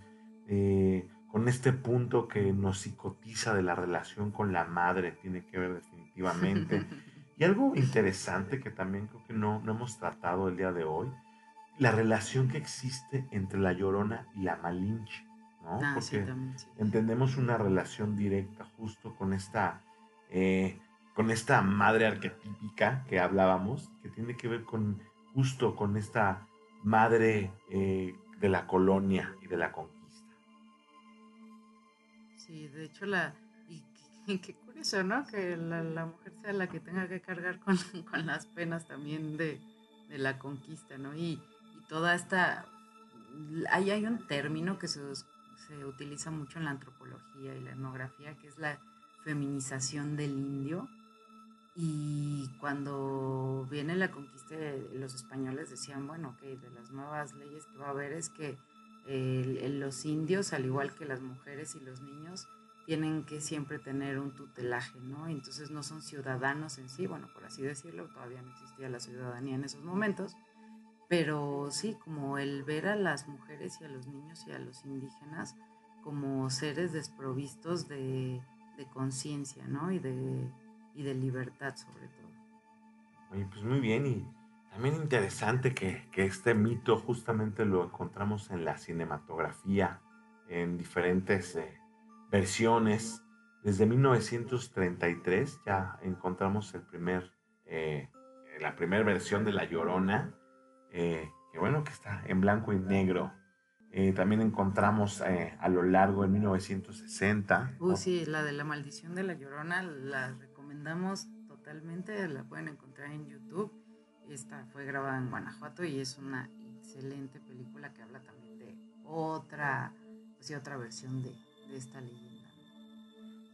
eh, con este punto que nos psicotiza de la relación con la madre, tiene que ver definitivamente. Y algo interesante que también creo que no, no hemos tratado el día de hoy, la relación que existe entre la llorona y la malinche, ¿no? Ah, sí, Porque también, sí. entendemos una relación directa justo con esta, eh, con esta madre arquetípica que hablábamos, que tiene que ver con justo con esta madre eh, de la colonia y de la conquista. Sí, de hecho, la. Y qué, qué curioso, ¿no? Que la, la mujer sea la que tenga que cargar con, con las penas también de, de la conquista, ¿no? Y, y toda esta. Ahí hay un término que se, se utiliza mucho en la antropología y la etnografía, que es la feminización del indio. Y cuando viene la conquista, los españoles decían, bueno, que de las nuevas leyes que va a haber es que el- los indios, al igual que las mujeres y los niños, tienen que siempre tener un tutelaje, ¿no? Entonces no son ciudadanos en sí, bueno, por así decirlo, todavía no existía la ciudadanía en esos momentos, pero sí, como el ver a las mujeres y a los niños y a los indígenas como seres desprovistos de, de conciencia, ¿no? Y de, y de libertad sobre todo. Oye, pues muy bien y también interesante que, que este mito justamente lo encontramos en la cinematografía, en diferentes eh, versiones. Desde 1933 ya encontramos el primer, eh, la primera versión de La Llorona, eh, que bueno, que está en blanco y negro. Eh, también encontramos eh, a lo largo en 1960. Uy, sí, la de la maldición de la llorona la recomendamos totalmente, la pueden encontrar en YouTube. Esta fue grabada en Guanajuato y es una excelente película que habla también de otra, pues otra versión de, de esta leyenda.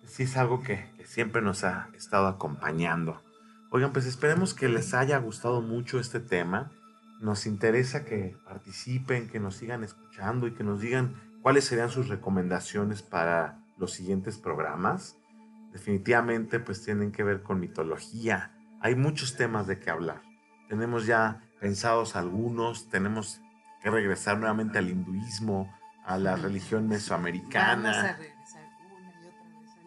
¿no? sí es algo que, que siempre nos ha estado acompañando. Oigan, pues esperemos que les haya gustado mucho este tema. Nos interesa que participen, que nos sigan escuchando y que nos digan cuáles serían sus recomendaciones para los siguientes programas. Definitivamente, pues tienen que ver con mitología. Hay muchos temas de qué hablar. Tenemos ya pensados algunos, tenemos que regresar nuevamente al hinduismo, a la religión mesoamericana. Vamos a regresar una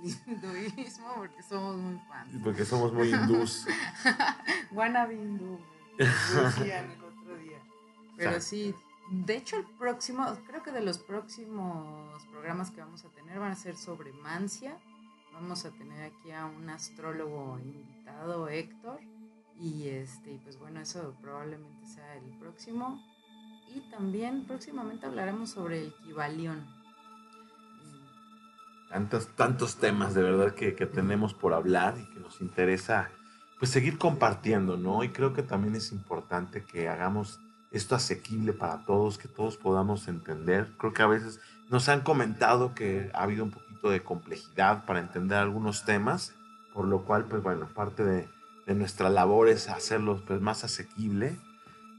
y otra vez al hinduismo porque somos muy fans. Porque somos muy hindús. Wannabe hindú, me decían el otro día. Pero sí, de hecho el próximo, creo que de los próximos programas que vamos a tener van a ser sobre Mancia. Vamos a tener aquí a un astrólogo invitado, Héctor. Y este, pues bueno, eso probablemente sea el próximo. Y también próximamente hablaremos sobre el Kibalión. tantos, tantos temas de verdad que, que tenemos por hablar y que nos interesa pues seguir compartiendo, ¿no? Y creo que también es importante que hagamos esto asequible para todos, que todos podamos entender. Creo que a veces nos han comentado que ha habido un poquito de complejidad para entender algunos temas, por lo cual, pues bueno, parte de, de nuestra labor es hacerlos pues más asequible.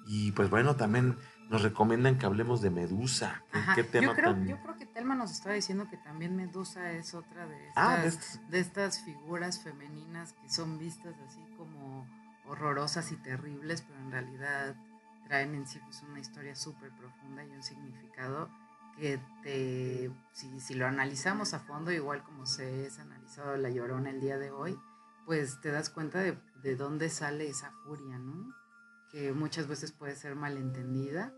Y pues bueno, también nos recomiendan que hablemos de Medusa. ¿Qué, Ajá, qué tema yo, creo, tan... yo creo que Telma nos estaba diciendo que también Medusa es otra de estas, Ah, de estas- de estas figuras femeninas que son vistas así como horrorosas y terribles, pero en realidad traen en sí pues, una historia súper profunda y un significado que te, si, si lo analizamos a fondo, igual como se es analizado La Llorona el día de hoy, pues te das cuenta de, de dónde sale esa furia, ¿no? Que muchas veces puede ser malentendida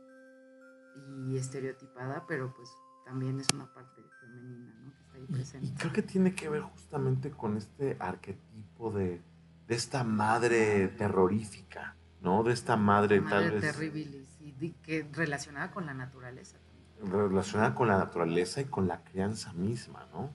y estereotipada, pero pues también es una parte femenina, ¿no? Que está ahí Y, presente. y creo que tiene que ver justamente con este arquetipo de, de esta madre terrorífica, ¿no? De esta madre, Madre tal vez terribilis, y que relacionada con la naturaleza también. relacionada con la naturaleza y con la crianza misma, ¿no?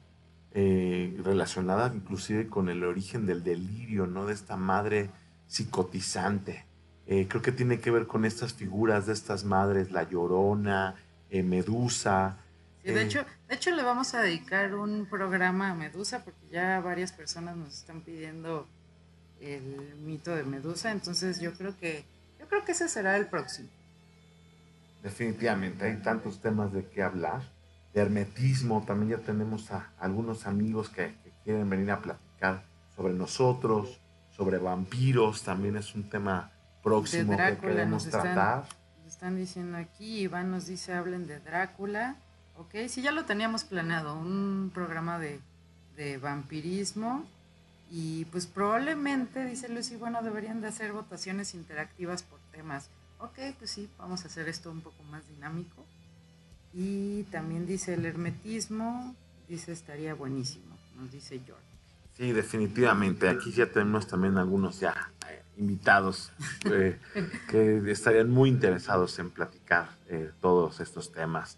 Eh, relacionada inclusive con el origen del delirio, ¿no? De esta madre psicotizante. Eh, creo que tiene que ver con estas figuras de estas madres, la llorona, eh, Medusa. Sí, de, Eh. hecho, de hecho, le vamos a dedicar un programa a Medusa porque ya varias personas nos están pidiendo el mito de Medusa. Entonces yo creo que yo creo que ese será el próximo. Definitivamente, hay tantos temas de qué hablar. De hermetismo, también ya tenemos a algunos amigos que, que quieren venir a platicar sobre nosotros, sobre vampiros, también es un tema próximo que queremos nos están- tratar. Nos están diciendo aquí, Iván nos dice hablen de Drácula. Ok, sí, ya lo teníamos planeado, un programa de, de vampirismo. Y pues probablemente, dice Lucy, bueno, deberían de hacer votaciones interactivas por temas. Ok, pues sí, vamos a hacer esto un poco más dinámico. Y también dice el hermetismo, dice estaría buenísimo, nos dice George. Sí, definitivamente. Aquí ya tenemos también algunos ya eh, invitados eh, que estarían muy interesados en platicar eh, todos estos temas.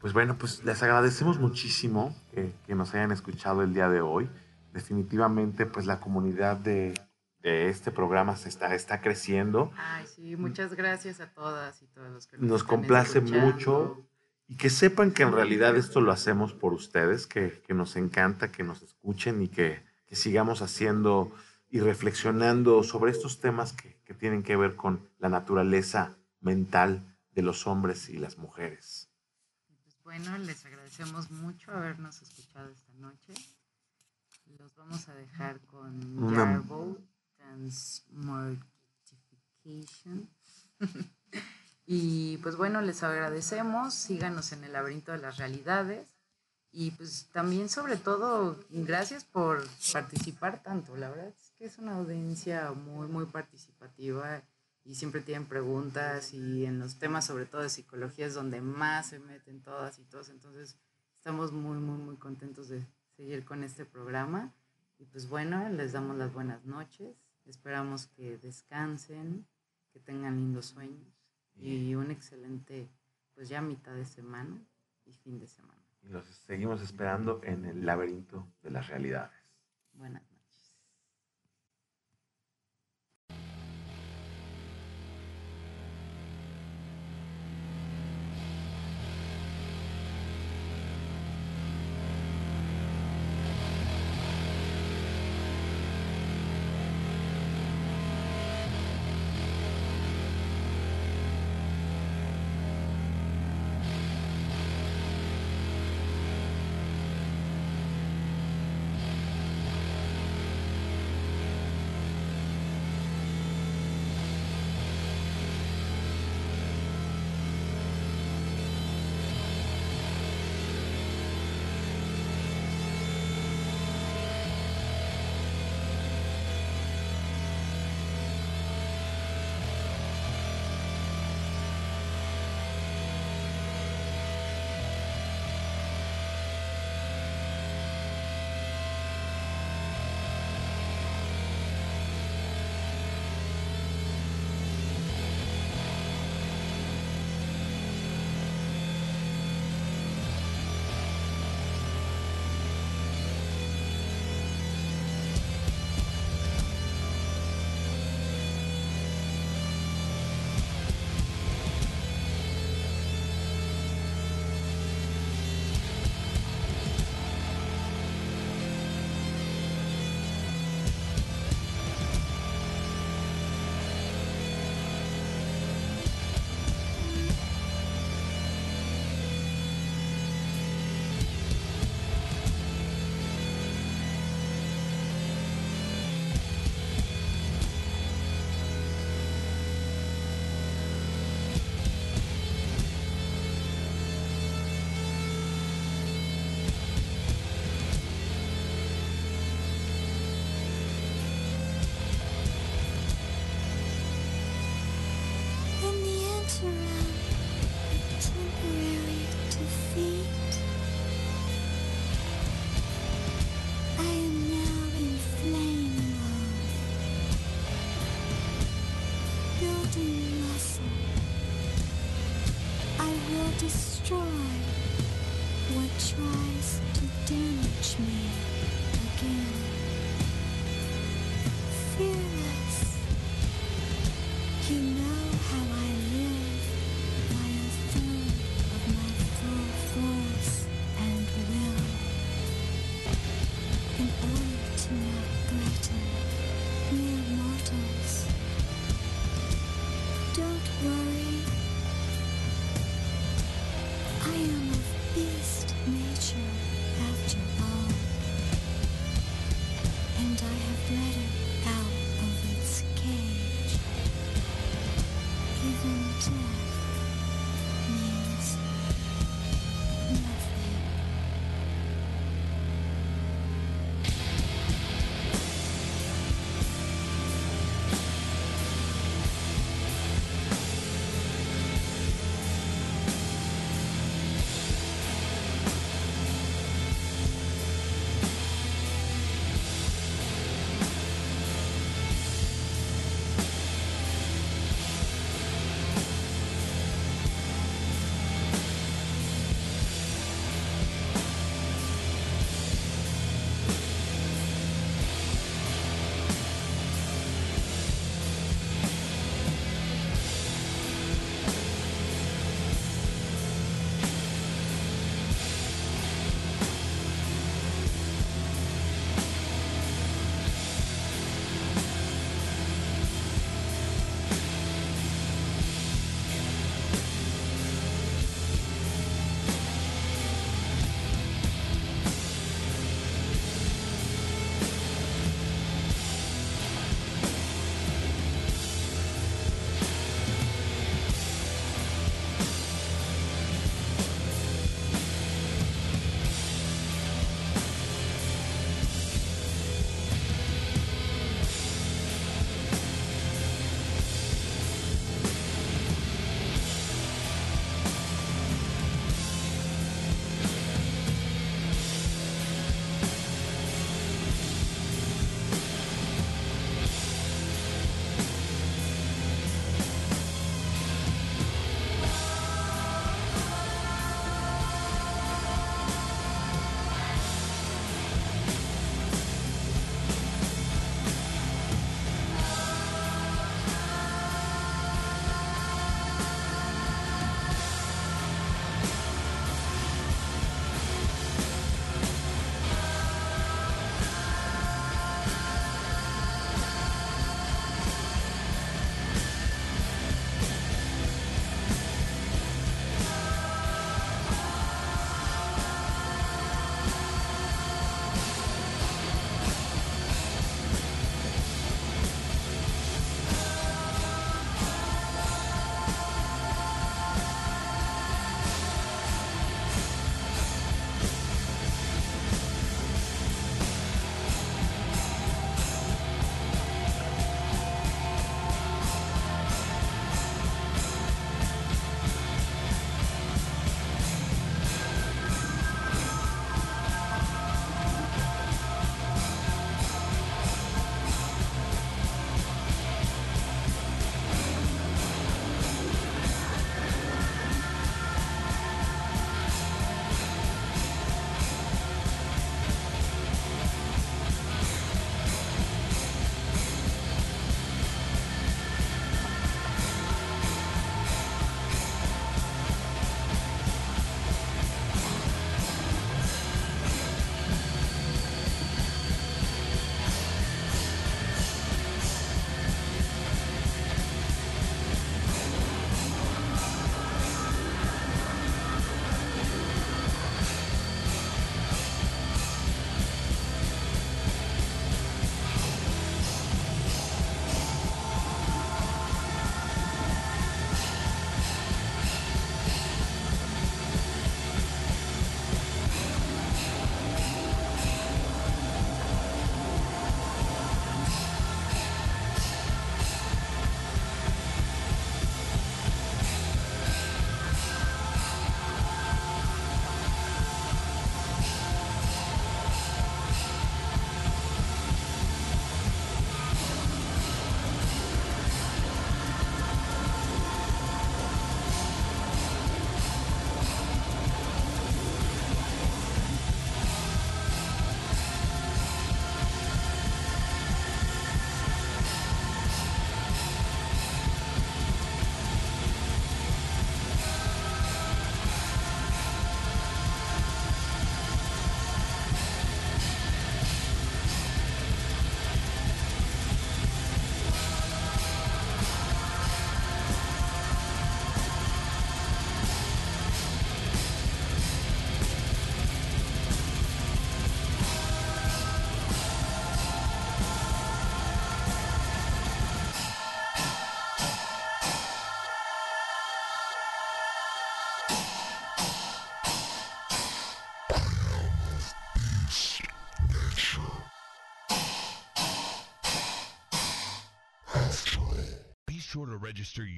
Pues bueno, pues les agradecemos muchísimo que, que nos hayan escuchado el día de hoy. Definitivamente, pues la comunidad de, de este programa se está, está creciendo. Ay, sí, muchas gracias a todas y todos los que Nos están complace escuchando. mucho y que sepan que en realidad esto lo hacemos por ustedes, que, que nos encanta que nos escuchen y que, que sigamos haciendo y reflexionando sobre estos temas que, que tienen que ver con la naturaleza mental de los hombres y las mujeres. Pues bueno, les agradecemos mucho habernos escuchado esta noche. Los vamos a dejar con Jarbo, Transmortification. y pues bueno, les agradecemos. Síganos en el laberinto de las realidades. Y pues también, sobre todo, gracias por participar tanto. La verdad es que es una audiencia muy, muy participativa y siempre tienen preguntas y en los temas sobre todo de psicología es donde más se meten todas y todos. Entonces estamos muy, muy, muy contentos de seguir con este programa. Y pues bueno, les damos las buenas noches. Esperamos que descansen, que tengan lindos sueños y un excelente, pues ya mitad de semana y fin de semana. Y los seguimos esperando en el laberinto de las realidades. Buenas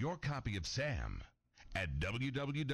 your copy of SAM at www